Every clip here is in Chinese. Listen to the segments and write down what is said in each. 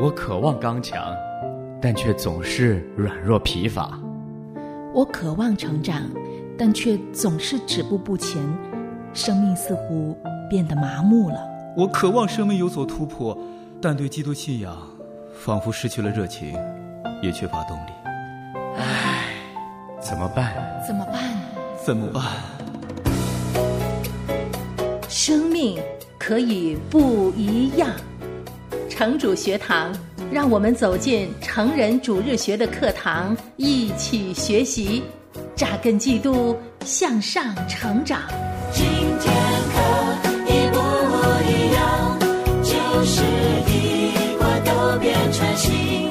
我渴望刚强，但却总是软弱疲乏。我渴望成长，但却总是止步不前，生命似乎变得麻木了。我渴望生命有所突破，但对基督信仰仿佛失去了热情，也缺乏动力。唉，怎么办？怎么办？怎么办？生命可以不一样。城主学堂，让我们走进成人主日学的课堂，一起学习，扎根基督，向上成长。今天可一不一样，就是一块都变成新，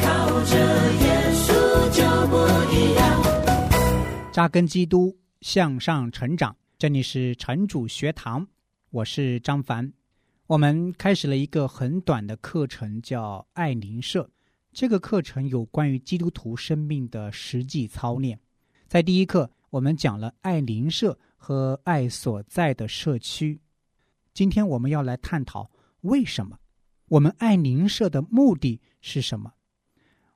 靠着耶稣就不一样。扎根基督，向上成长。这里是城主学堂，我是张凡。我们开始了一个很短的课程，叫爱灵社。这个课程有关于基督徒生命的实际操练。在第一课，我们讲了爱灵社和爱所在的社区。今天我们要来探讨为什么我们爱灵社的目的是什么？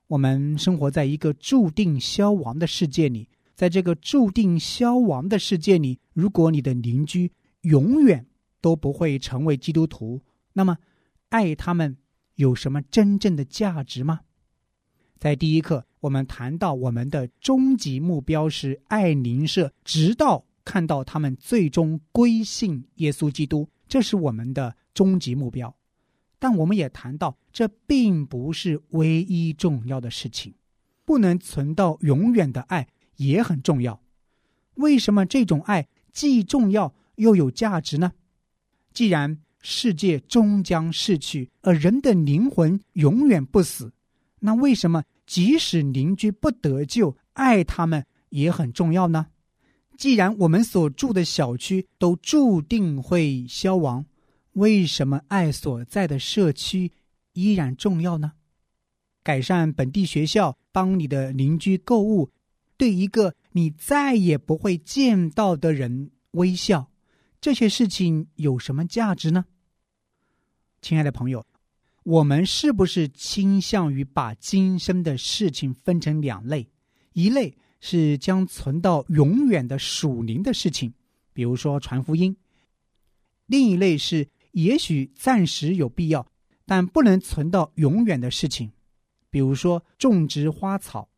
我们生活在一个注定消亡的世界里，在这个注定消亡的世界里，如果你的邻居永远都不会成为基督徒，那么爱他们有什么真正的价值吗？在第一课，我们谈到我们的终极目标是爱邻舍，直到看到他们最终归信耶稣基督，这是我们的终极目标。但我们也谈到，这并不是唯一重要的事情，不能存到永远的爱也很重要。为什么这种爱既重要又有价值呢？既然世界终将逝去，而人的灵魂永远不死，那为什么即使邻居不得救，爱他们也很重要呢？既然我们所住的小区都注定会消亡，为什么爱所在的社区依然重要呢？改善本地学校，帮你的邻居购物，对一个你再也不会见到的人微笑。这些事情有什么价值呢？亲爱的朋友，我们是不是倾向于把今生的事情分成两类？一类是将存到永远的属灵的事情，比如说传福音；另一类是也许暂时有必要，但不能存到永远的事情，比如说种植花草。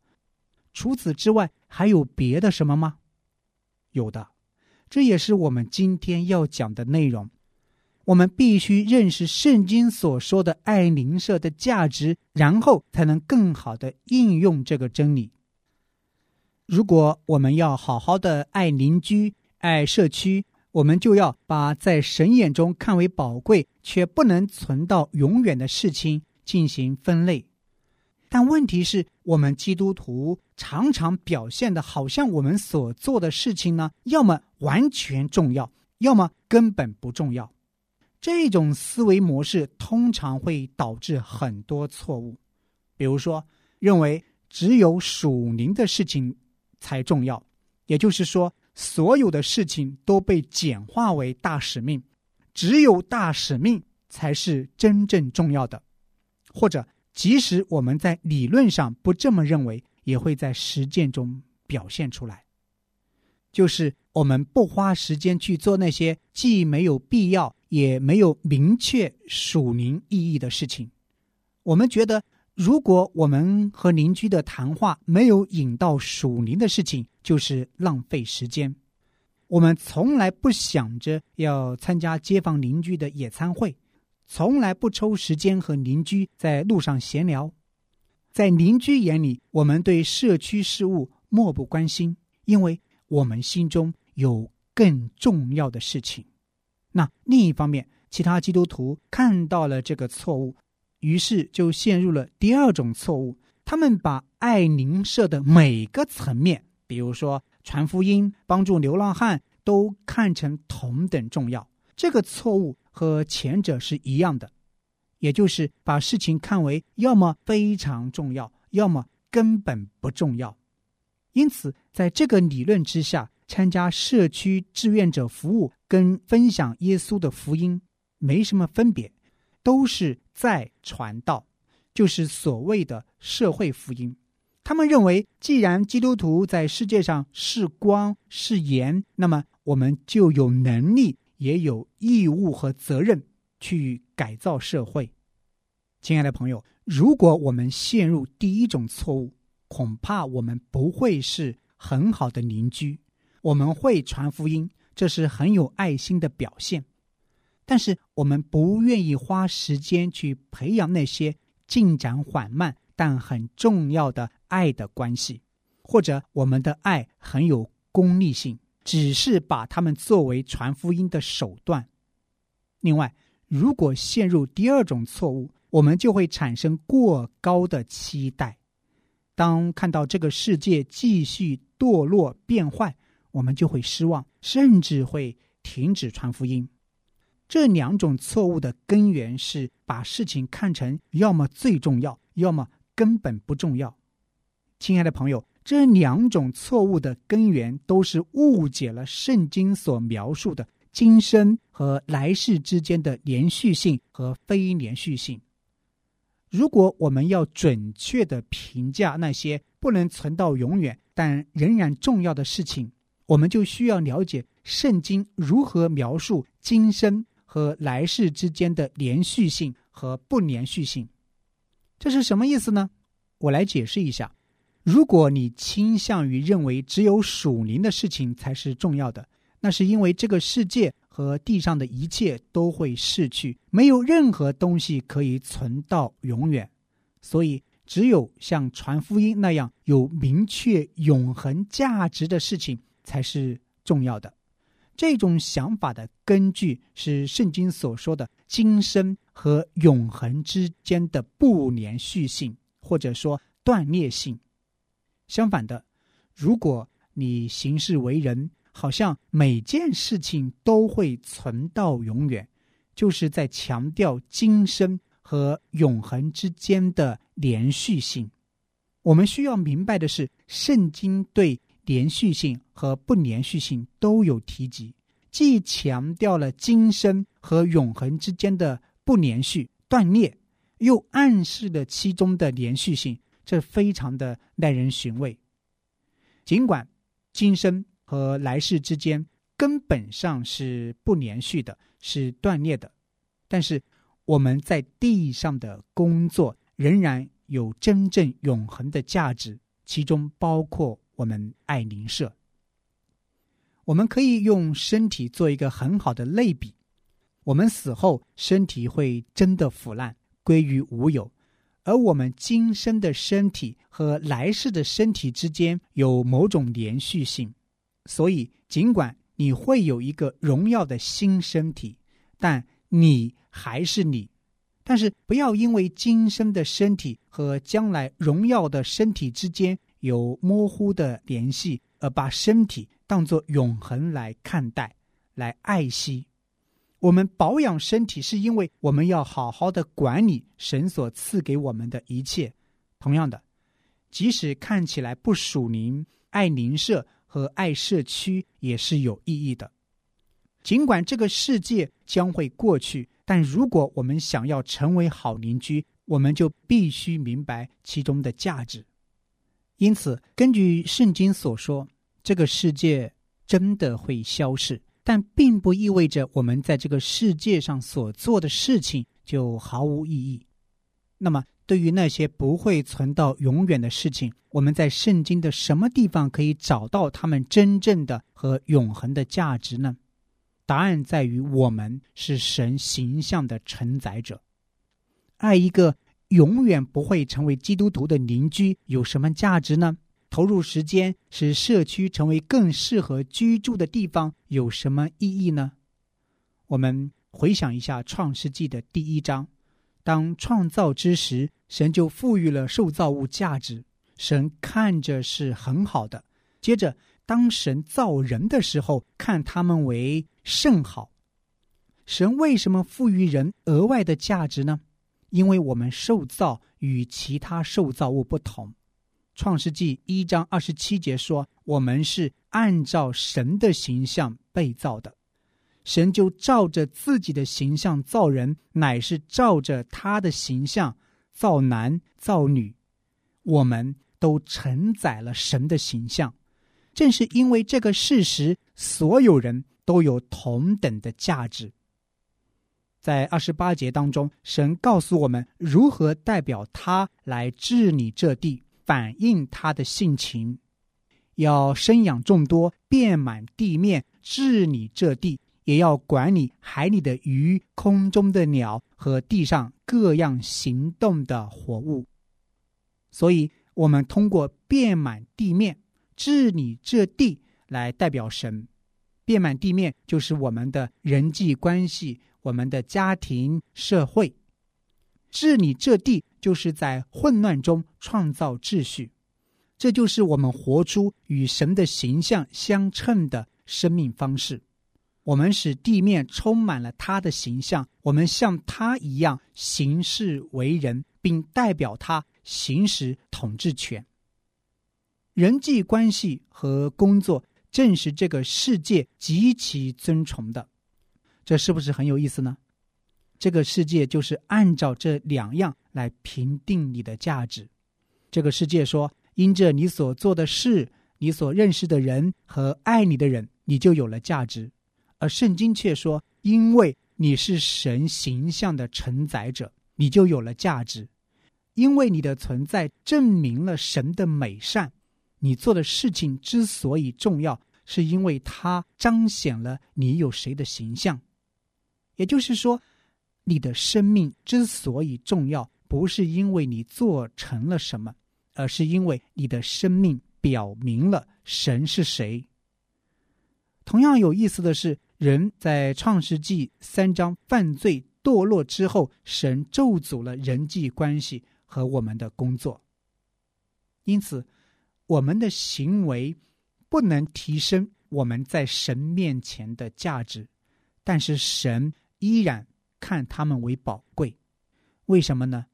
除此之外，还有别的什么吗？有的。这也是我们今天要讲的内容。我们必须认识圣经所说的爱邻舍的价值，然后才能更好的应用这个真理。如果我们要好好的爱邻居、爱社区，我们就要把在神眼中看为宝贵却不能存到永远的事情进行分类。但问题是我们基督徒常常表现的好像我们所做的事情呢，要么完全重要，要么根本不重要。这种思维模式通常会导致很多错误，比如说认为只有属灵的事情才重要，也就是说所有的事情都被简化为大使命，只有大使命才是真正重要的，或者。即使我们在理论上不这么认为，也会在实践中表现出来。就是我们不花时间去做那些既没有必要也没有明确属灵意义的事情。我们觉得，如果我们和邻居的谈话没有引到属灵的事情，就是浪费时间。我们从来不想着要参加街坊邻居的野餐会。从来不抽时间和邻居在路上闲聊，在邻居眼里，我们对社区事务漠不关心，因为我们心中有更重要的事情。那另一方面，其他基督徒看到了这个错误，于是就陷入了第二种错误：他们把爱邻舍的每个层面，比如说传福音、帮助流浪汉，都看成同等重要。这个错误。和前者是一样的，也就是把事情看为要么非常重要，要么根本不重要。因此，在这个理论之下，参加社区志愿者服务跟分享耶稣的福音没什么分别，都是在传道。就是所谓的社会福音。他们认为，既然基督徒在世界上是光是盐，那么我们就有能力，也有义务和责任去改造社会。亲爱的朋友，如果我们陷入第一种错误，恐怕我们不会是很好的邻居。我们会传福音，这是很有爱心的表现，但是我们不愿意花时间去培养那些进展缓慢但很重要的爱的关系，或者我们的爱很有功利性，只是把他们作为传福音的手段。另外，如果陷入第二种错误，我们就会产生过高的期待。当看到这个世界继续堕落变坏，我们就会失望，甚至会停止传福音。这两种错误的根源是把事情看成要么最重要，要么根本不重要。亲爱的朋友，这两种错误的根源都是误解了圣经所描述的今生和来世之间的连续性和非连续性。如果我们要准确的评价那些不能存到永远但仍然重要的事情，我们就需要了解圣经如何描述今生和来世之间的连续性和不连续性。这是什么意思呢？我来解释一下。如果你倾向于认为只有属灵的事情才是重要的，那是因为这个世界和地上的一切都会逝去，没有任何东西可以存到永远，所以。只有像传福音那样有明确永恒价值的事情才是重要的。这种想法的根据是圣经所说的今生和永恒之间的不连续性，或者说断裂性。相反的，如果你行事为人好像每件事情都会存到永远，就是在强调今生。和永恒之间的连续性，我们需要明白的是，圣经对连续性和不连续性都有提及，既强调了今生和永恒之间的不连续断裂，又暗示了其中的连续性，这非常的耐人寻味。尽管今生和来世之间根本上是不连续的，是断裂的，但是。我们在地上的工作仍然有真正永恒的价值，其中包括我们爱邻舍。我们可以用身体做一个很好的类比：我们死后，身体会真的腐烂，归于无有；而我们今生的身体和来世的身体之间有某种连续性。所以，尽管你会有一个荣耀的新身体，但你。还是你，但是不要因为今生的身体和将来荣耀的身体之间有模糊的联系，而把身体当作永恒来看待、来爱惜。我们保养身体，是因为我们要好好的管理神所赐给我们的一切。同样的，即使看起来不属灵，爱邻舍和爱社区也是有意义的。尽管这个世界将会过去。但如果我们想要成为好邻居，我们就必须明白其中的价值。因此，根据圣经所说，这个世界真的会消逝，但并不意味着我们在这个世界上所做的事情就毫无意义。那么，对于那些不会存到永远的事情，我们在圣经的什么地方可以找到他们真正的和永恒的价值呢？答案在于，我们是神形象的承载者。爱一个永远不会成为基督徒的邻居有什么价值呢？投入时间使社区成为更适合居住的地方有什么意义呢？我们回想一下《创世纪》的第一章，当创造之时，神就赋予了受造物价值，神看着是很好的。接着，当神造人的时候，看他们为。甚好，神为什么赋予人额外的价值呢？因为我们受造与其他受造物不同。创世纪一章二十七节说：“我们是按照神的形象被造的，神就照着自己的形象造人，乃是照着他的形象造男造女，我们都承载了神的形象。正是因为这个事实，所有人都有同等的价值。在二十八节当中，神告诉我们如何代表他来治理这地，反映他的性情，要生养众多，遍满地面，治理这地，也要管理海里的鱼、空中的鸟和地上各样行动的活物。所以，我们通过遍满地面、治理这地来代表神。遍满地面就是我们的人际关系。我们的家庭、社会治理这地，就是在混乱中创造秩序。这就是我们活出与神的形象相称的生命方式。我们使地面充满了他的形象，我们像他一样行事为人，并代表他行使统治权。人际关系和工作正是这个世界极其尊崇的。这是不是很有意思呢？这个世界就是按照这两样来评定你的价值。这个世界说，因着你所做的事、你所认识的人和爱你的人，你就有了价值；而圣经却说，因为你是神形象的承载者，你就有了价值。因为你的存在证明了神的美善，你做的事情之所以重要，是因为它彰显了你有谁的形象。也就是说，你的生命之所以重要，不是因为你做成了什么，而是因为你的生命表明了神是谁。同样有意思的是，人在创世纪三章犯罪堕落之后，神咒诅了人际关系和我们的工作，因此我们的行为不能提升我们在神面前的价值，但是神。依然看他们为宝贵，为什么呢？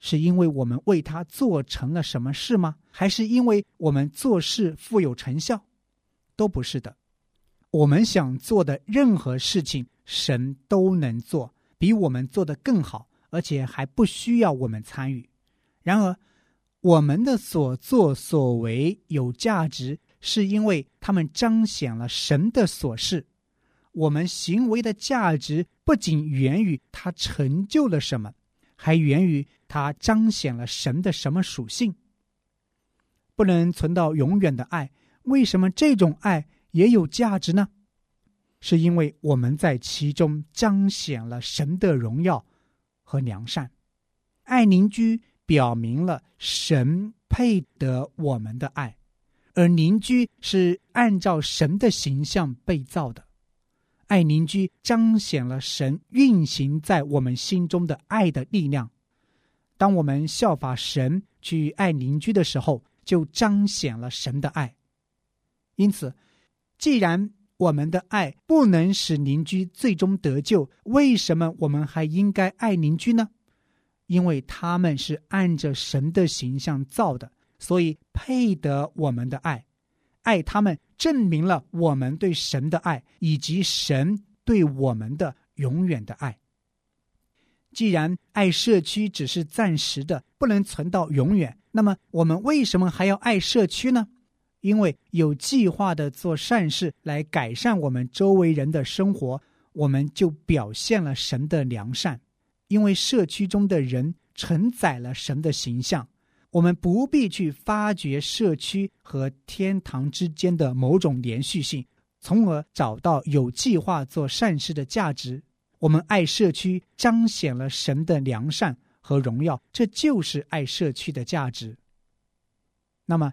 是因为我们为他做成了什么事吗？还是因为我们做事富有成效？都不是的。我们想做的任何事情，神都能做，比我们做的更好，而且还不需要我们参与。然而，我们的所作所为有价值，是因为他们彰显了神的所事。我们行为的价值不仅源于它成就了什么，还源于它彰显了神的什么属性。不能存到永远的爱，为什么这种爱也有价值呢？是因为我们在其中彰显了神的荣耀和良善。爱邻居表明了神配得我们的爱，而邻居是按照神的形象被造的。爱邻居彰显了神运行在我们心中的爱的力量。当我们效法神去爱邻居的时候，就彰显了神的爱。因此，既然我们的爱不能使邻居最终得救，为什么我们还应该爱邻居呢？因为他们是按着神的形象造的，所以配得我们的爱。爱他们。证明了我们对神的爱，以及神对我们的永远的爱。既然爱社区只是暂时的，不能存到永远，那么我们为什么还要爱社区呢？因为有计划的做善事来改善我们周围人的生活，我们就表现了神的良善。因为社区中的人承载了神的形象。我们不必去发掘社区和天堂之间的某种连续性，从而找到有计划做善事的价值。我们爱社区，彰显了神的良善和荣耀，这就是爱社区的价值。那么，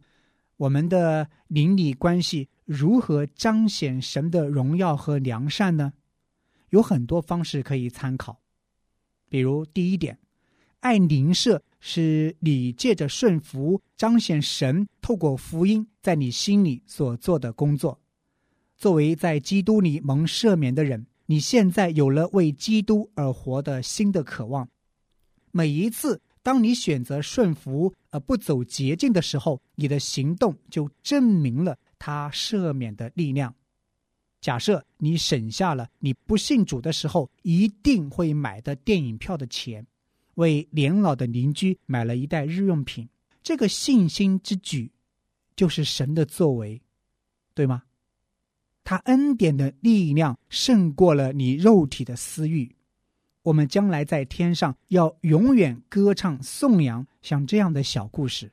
我们的邻里关系如何彰显神的荣耀和良善呢？有很多方式可以参考，比如第一点，爱邻舍。是你借着顺服彰显神透过福音在你心里所做的工作。作为在基督里蒙赦免的人，你现在有了为基督而活的新的渴望。每一次当你选择顺服而不走捷径的时候，你的行动就证明了他赦免的力量。假设你省下了你不信主的时候一定会买的电影票的钱。为年老的邻居买了一袋日用品。这个信心之举，就是神的作为，对吗？他恩典的力量胜过了你肉体的私欲。我们将来在天上要永远歌唱颂扬像这样的小故事。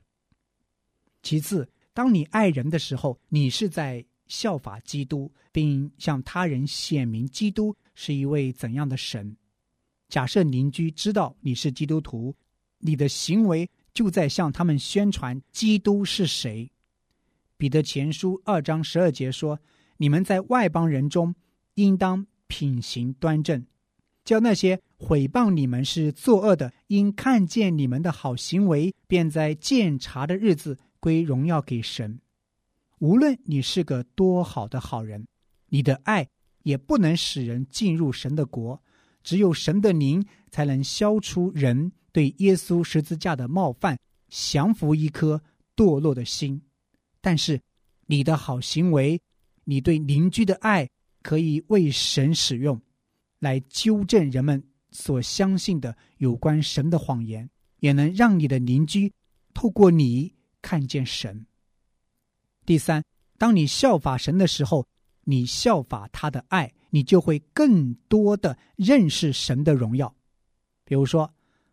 其次，当你爱人的时候，你是在效法基督，并向他人显明基督是一位怎样的神。假设邻居知道你是基督徒，你的行为就在向他们宣传基督是谁。彼得前书二章十二节说：“你们在外邦人中，应当品行端正。”叫那些毁谤你们是作恶的，因看见你们的好行为，便在鉴察的日子归荣耀给神。无论你是个多好的好人，你的爱也不能使人进入神的国。只有神的灵才能消除人对耶稣十字架的冒犯，降服一颗堕落的心。但是，你的好行为，你对邻居的爱，可以为神使用。来纠正人们所相信的有关神的谎言，也能让你的邻居透过你看见神。第三，当你效法神的时候，你效法他的爱，你就会更多的认识神的荣耀。比如说，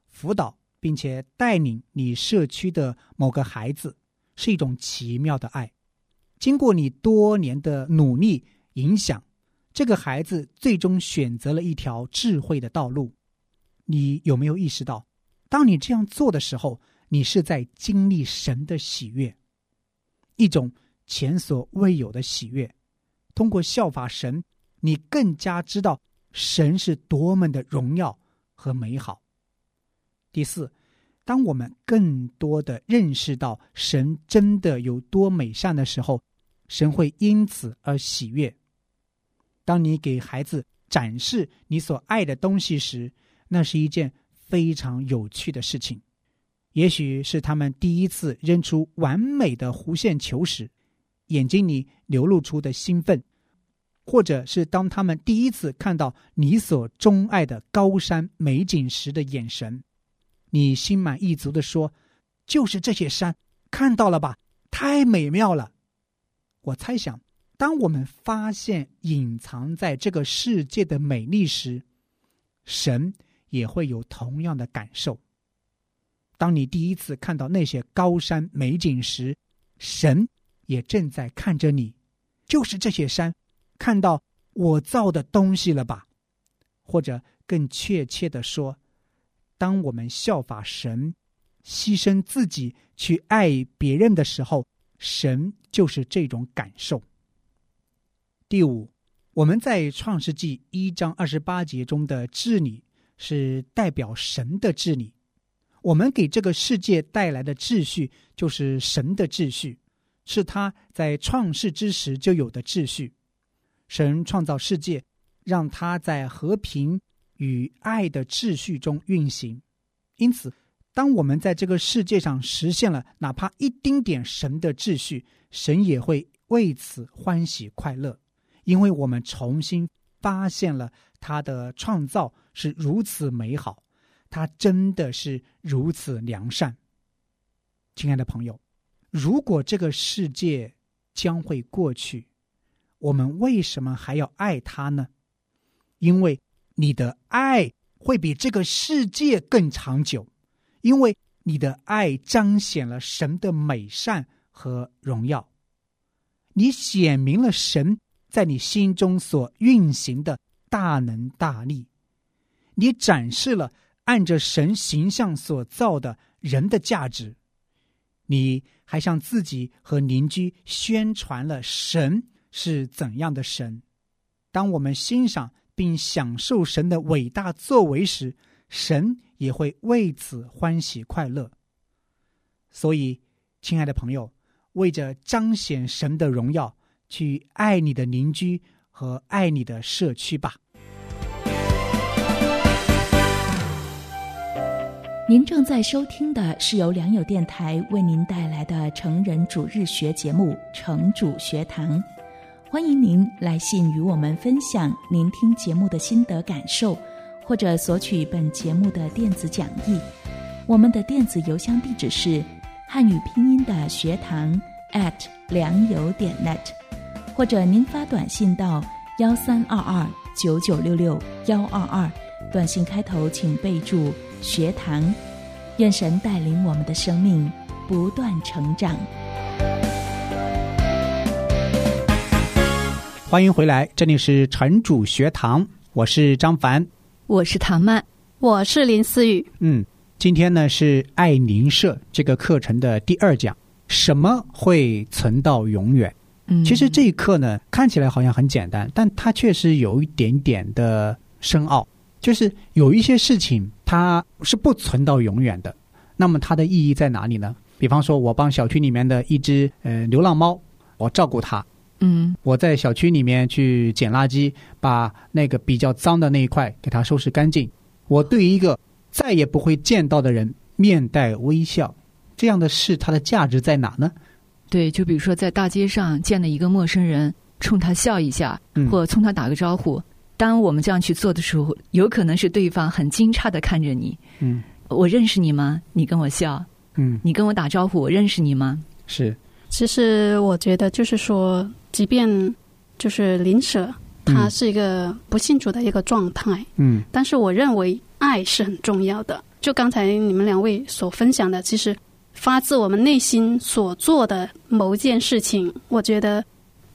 辅导并且带领你社区的某个孩子，是一种奇妙的爱。经过你多年的努力影响。这个孩子最终选择了一条智慧的道路，你有没有意识到，当你这样做的时候，你是在经历神的喜悦，一种前所未有的喜悦。通过效法神，你更加知道神是多么的荣耀和美好。第四，当我们更多的认识到神真的有多美善的时候，神会因此而喜悦。当你给孩子展示你所爱的东西时，那是一件非常有趣的事情。也许是他们第一次扔出完美的弧线球时，眼睛里流露出的兴奋；或者是当他们第一次看到你所钟爱的高山美景时的眼神，你心满意足的说：“就是这些山，看到了吧？太美妙了！”我猜想。当我们发现隐藏在这个世界的美丽时，神也会有同样的感受。当你第一次看到那些高山美景时，神也正在看着你。就是这些山，看到我造的东西了吧？或者更确切的说，当我们效法神，牺牲自己去爱别人的时候，神就是这种感受。第五，我们在创世纪一章二十八节中的治理是代表神的治理。我们给这个世界带来的秩序就是神的秩序，是他在创世之时就有的秩序。神创造世界，让它在和平与爱的秩序中运行。因此，当我们在这个世界上实现了哪怕一丁点神的秩序，神也会为此欢喜快乐。因为我们重新发现了他的创造是如此美好，他真的是如此良善。亲爱的朋友，如果这个世界将会过去，我们为什么还要爱他呢？因为你的爱会比这个世界更长久，因为你的爱彰显了神的美善和荣耀，你显明了神。在你心中所运行的大能大力，你展示了按着神形象所造的人的价值，你还向自己和邻居宣传了神是怎样的神。当我们欣赏并享受神的伟大作为时，神也会为此欢喜快乐。所以，亲爱的朋友，为着彰显神的荣耀。去爱你的邻居和爱你的社区吧。您正在收听的是由良友电台为您带来的成人主日学节目《成主学堂》，欢迎您来信与我们分享您听节目的心得感受，或者索取本节目的电子讲义。我们的电子邮箱地址是汉语拼音的学堂 at 良友点 net，或者您发短信到幺三二二九九六六幺二二，短信开头请备注学堂。愿神带领我们的生命不断成长。欢迎回来，这里是城主学堂，我是张凡。我是唐曼，我是林思雨。嗯，今天呢是爱邻社这个课程的第二讲，什么会存到永远？嗯，其实这一课呢看起来好像很简单，但它确实有一点点的深奥。就是有一些事情它是不存到永远的，那么它的意义在哪里呢？比方说，我帮小区里面的一只呃流浪猫，我照顾它，嗯我在小区里面去捡垃圾，把那个比较脏的那一块给它收拾干净。我对于一个再也不会见到的人面带微笑，这样的事它的价值在哪呢？对，就比如说在大街上见了一个陌生人，冲他笑一下，嗯或冲他打个招呼。当我们这样去做的时候，有可能是对方很惊诧的看着你。嗯我认识你吗？你跟我笑，嗯，你跟我打招呼，我认识你吗？是其实我觉得，就是说，即便就是邻舍，他嗯是一个不信主的一个状态，嗯但是我认为爱是很重要的。就刚才你们两位所分享的，其实发自我们内心所做的某一件事情，我觉得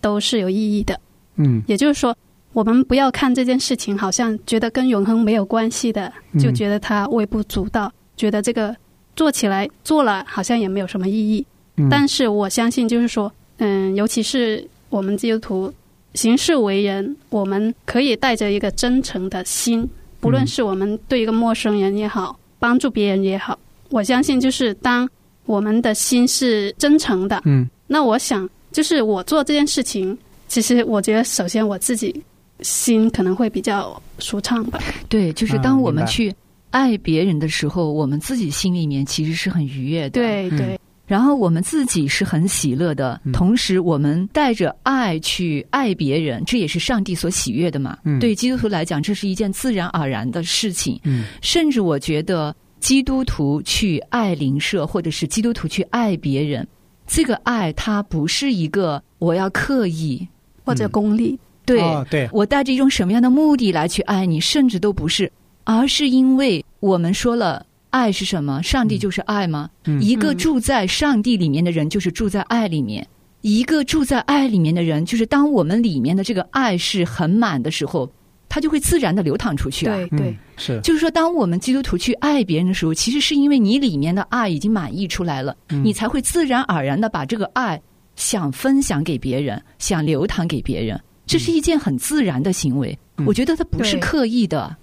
都是有意义的。嗯也就是说，我们不要看这件事情好像觉得跟永恒没有关系的，嗯就觉得它微不足道，觉得这个做起来做了好像也没有什么意义。嗯，但是我相信，就是说，嗯，尤其是我们基督徒行事为人，我们可以带着一个真诚的心，不论嗯是我们对一个陌生人也好，帮助别人也好，我相信，就是当我们的心是真诚的，嗯那我想，就是我做这件事情，其实我觉得，首先我自己心可能会比较舒畅吧。对，就是啊当我们去爱别人的时候，我们自己心里面其实是很愉悦的。。嗯对对，然后我们自己是很喜乐的，嗯同时我们带着爱去爱别人，这也是上帝所喜悦的嘛。嗯对基督徒来讲，这是一件自然而然的事情。嗯甚至我觉得，基督徒去爱邻舍，或者是基督徒去爱别人，这个爱它不是一个我要刻意，或者功利，对、哦对，我带着一种什么样的目的来去爱你，甚至都不是，而是因为我们说了。爱是什么？上帝就是爱吗？嗯一个嗯住在上帝里面的人，就是住在爱里面；一个住在爱里面的人，就是当我们里面的这个爱是很满的时候，它就会自然的流淌出去啊。对对嗯，是就是说，当我们基督徒去爱别人的时候，其实是因为你里面的爱已经满溢出来了，嗯你才会自然而然的把这个爱想分享给别人，想流淌给别人。这是一件很自然的行为，嗯我觉得它不是刻意的。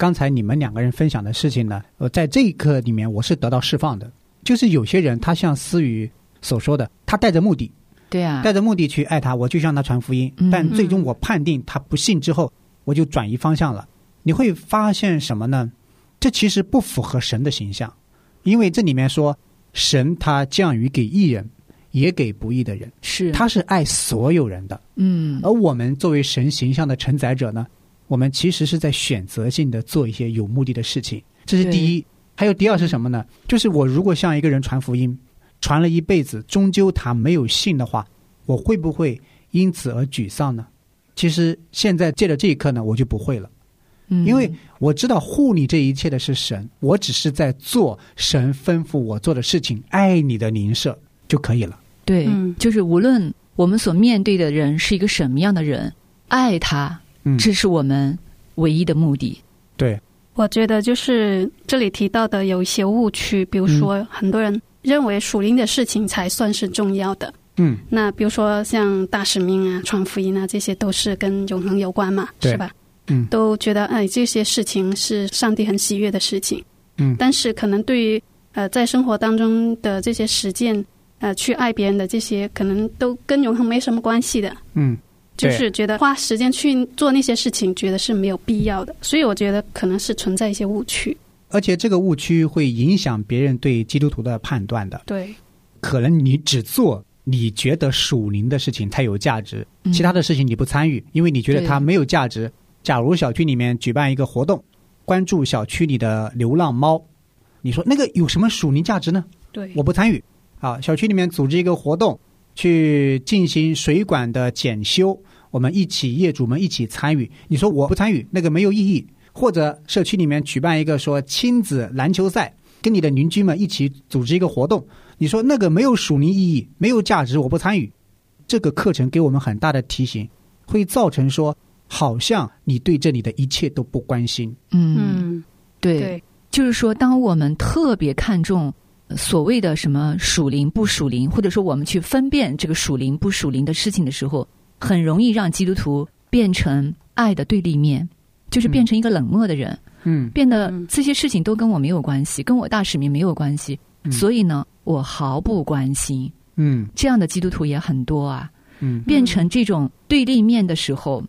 刚才你们两个人分享的事情呢，呃，在这一刻里面我是得到释放的。就是有些人他像思雨所说的，他带着目的，对啊，带着目的去爱他，我就向他传福音。嗯但最终我判定他不信之后，我就转移方向了。你会发现什么呢？这其实不符合神的形象，因为这里面说神他降雨给义人，也给不义的人，是他是爱所有人的。嗯而我们作为神形象的承载者呢，我们其实是在选择性的做一些有目的的事情，这是第一。还有第二是什么呢？就是我如果向一个人传福音，传了一辈子，终究他没有信的话，我会不会因此而沮丧呢？其实现在借着这一刻呢，我就不会了，嗯因为我知道护你这一切的是神，我只是在做神吩咐我做的事情，爱你的邻舍就可以了。对，嗯就是无论我们所面对的人是一个什么样的人，爱他，嗯，这是我们唯一的目的。对，我觉得就是这里提到的有一些误区，比如说很多人认为属灵的事情才算是重要的。嗯，那比如说像大使命啊、传福音啊，这些都是跟永恒有关嘛，是吧？嗯都觉得哎，这些事情是上帝很喜悦的事情。嗯但是可能对于呃在生活当中的这些实践，呃，去爱别人的这些，可能都跟永恒没什么关系的。嗯，对就是觉得花时间去做那些事情，觉得是没有必要的，所以我觉得可能是存在一些误区。而且这个误区会影响别人对基督徒的判断的。对，可能你只做你觉得属灵的事情才有价值，嗯其他的事情你不参与，因为你觉得它没有价值。假如小区里面举办一个活动，关注小区里的流浪猫，你说那个有什么属灵价值呢？对我不参与。啊，小区里面组织一个活动，去进行水管的检修，我们一起业主们一起参与。你说我不参与，那个没有意义。或者社区里面举办一个说亲子篮球赛，跟你的邻居们一起组织一个活动，你说那个没有属灵意义，没有价值，我不参与。这个课程给我们很大的提醒，会造成说好像你对这里的一切都不关心。嗯，嗯，对，对，就是说，当我们特别看重呃所谓的什么属灵不属灵，或者说我们去分辨这个属灵不属灵的事情的时候，很容易让基督徒变成爱的对立面，就是变成一个冷漠的人，嗯变得嗯这些事情都跟我没有关系，跟我大使命没有关系，嗯所以呢，我毫不关心。嗯这样的基督徒也很多啊，嗯变成这种对立面的时候，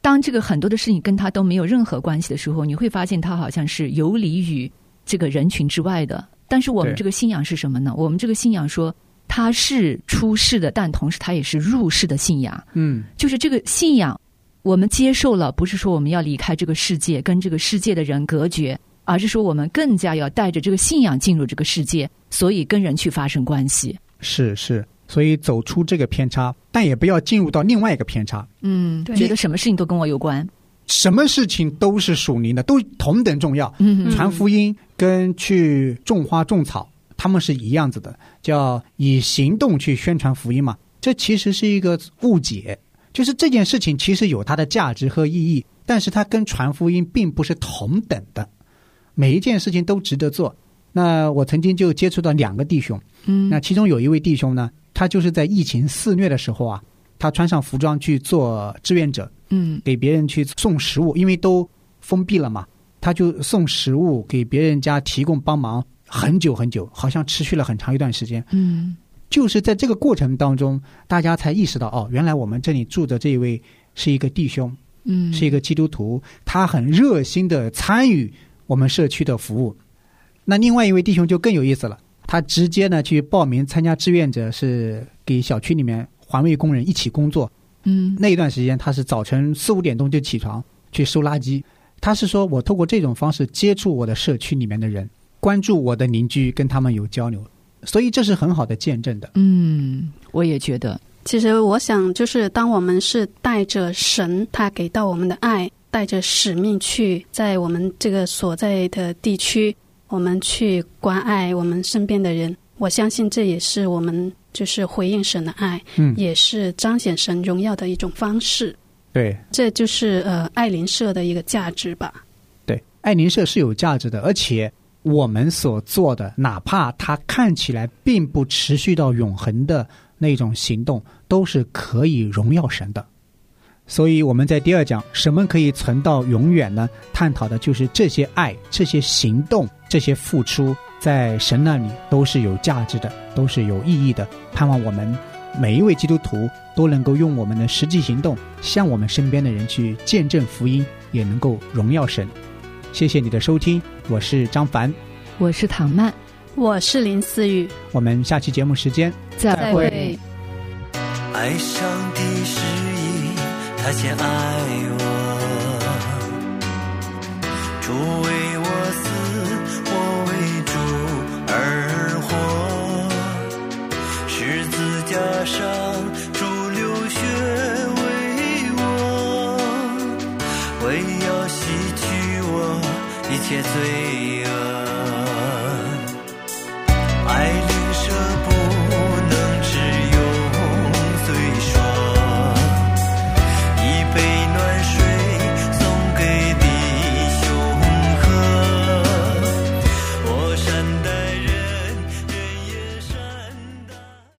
当这个很多的事情跟他都没有任何关系的时候，你会发现他好像是游离于这个人群之外的。但是我们这个信仰是什么呢？我们这个信仰说他是出世的，但同时他也是入世的信仰。嗯就是这个信仰，我们接受了，不是说我们要离开这个世界，跟这个世界的人隔绝，而是说我们更加要带着这个信仰进入这个世界，所以跟人去发生关系。是是，所以走出这个偏差，但也不要进入到另外一个偏差。嗯，觉得什么事情都跟我有关。什么事情都是属灵的，都同等重要。嗯传福音跟去种花种草，他们是一样子的，叫以行动去宣传福音嘛。这其实是一个误解，就是这件事情其实有它的价值和意义，但是它跟传福音并不是同等的。每一件事情都值得做。那我曾经就接触到两个弟兄，嗯那其中有一位弟兄呢，他就是在疫情肆虐的时候啊，他穿上服装去做志愿者，嗯给别人去送食物，因为都封闭了嘛，他就送食物给别人家提供帮忙，很久很久，好像持续了很长一段时间。嗯就是在这个过程当中，大家才意识到，哦，原来我们这里住的这一位是一个弟兄，嗯，是一个基督徒，他很热心的参与我们社区的服务。那另外一位弟兄就更有意思了，他直接呢去报名参加志愿者，是给小区里面环卫工人一起工作。嗯那一段时间，他是早晨四五点钟就起床去收垃圾。他是说我透过这种方式接触我的社区里面的人，关注我的邻居，跟他们有交流，所以这是很好的见证的。嗯，我也觉得，其实我想，就是当我们是带着神他给到我们的爱，带着使命去在我们这个所在的地区，我们去关爱我们身边的人。我相信这也是我们就是回应神的爱，嗯，也是彰显神荣耀的一种方式。对这就是呃爱邻社的一个价值吧。对，爱邻社是有价值的，而且我们所做的，哪怕它看起来并不持续到永恒的那种行动，都是可以荣耀神的。所以我们在第二讲“什么可以存到永远呢？”探讨的就是这些爱、这些行动、这些付出，在神那里都是有价值的，都是有意义的。盼望我们每一位基督徒都能够用我们的实际行动，向我们身边的人去见证福音，也能够荣耀神。谢谢你的收听，我是张凡，我是唐曼，我是林思雨，我们下期节目时间再再会。爱上的是一，他先爱我，主为我死，我为主而活，十字架上且醉。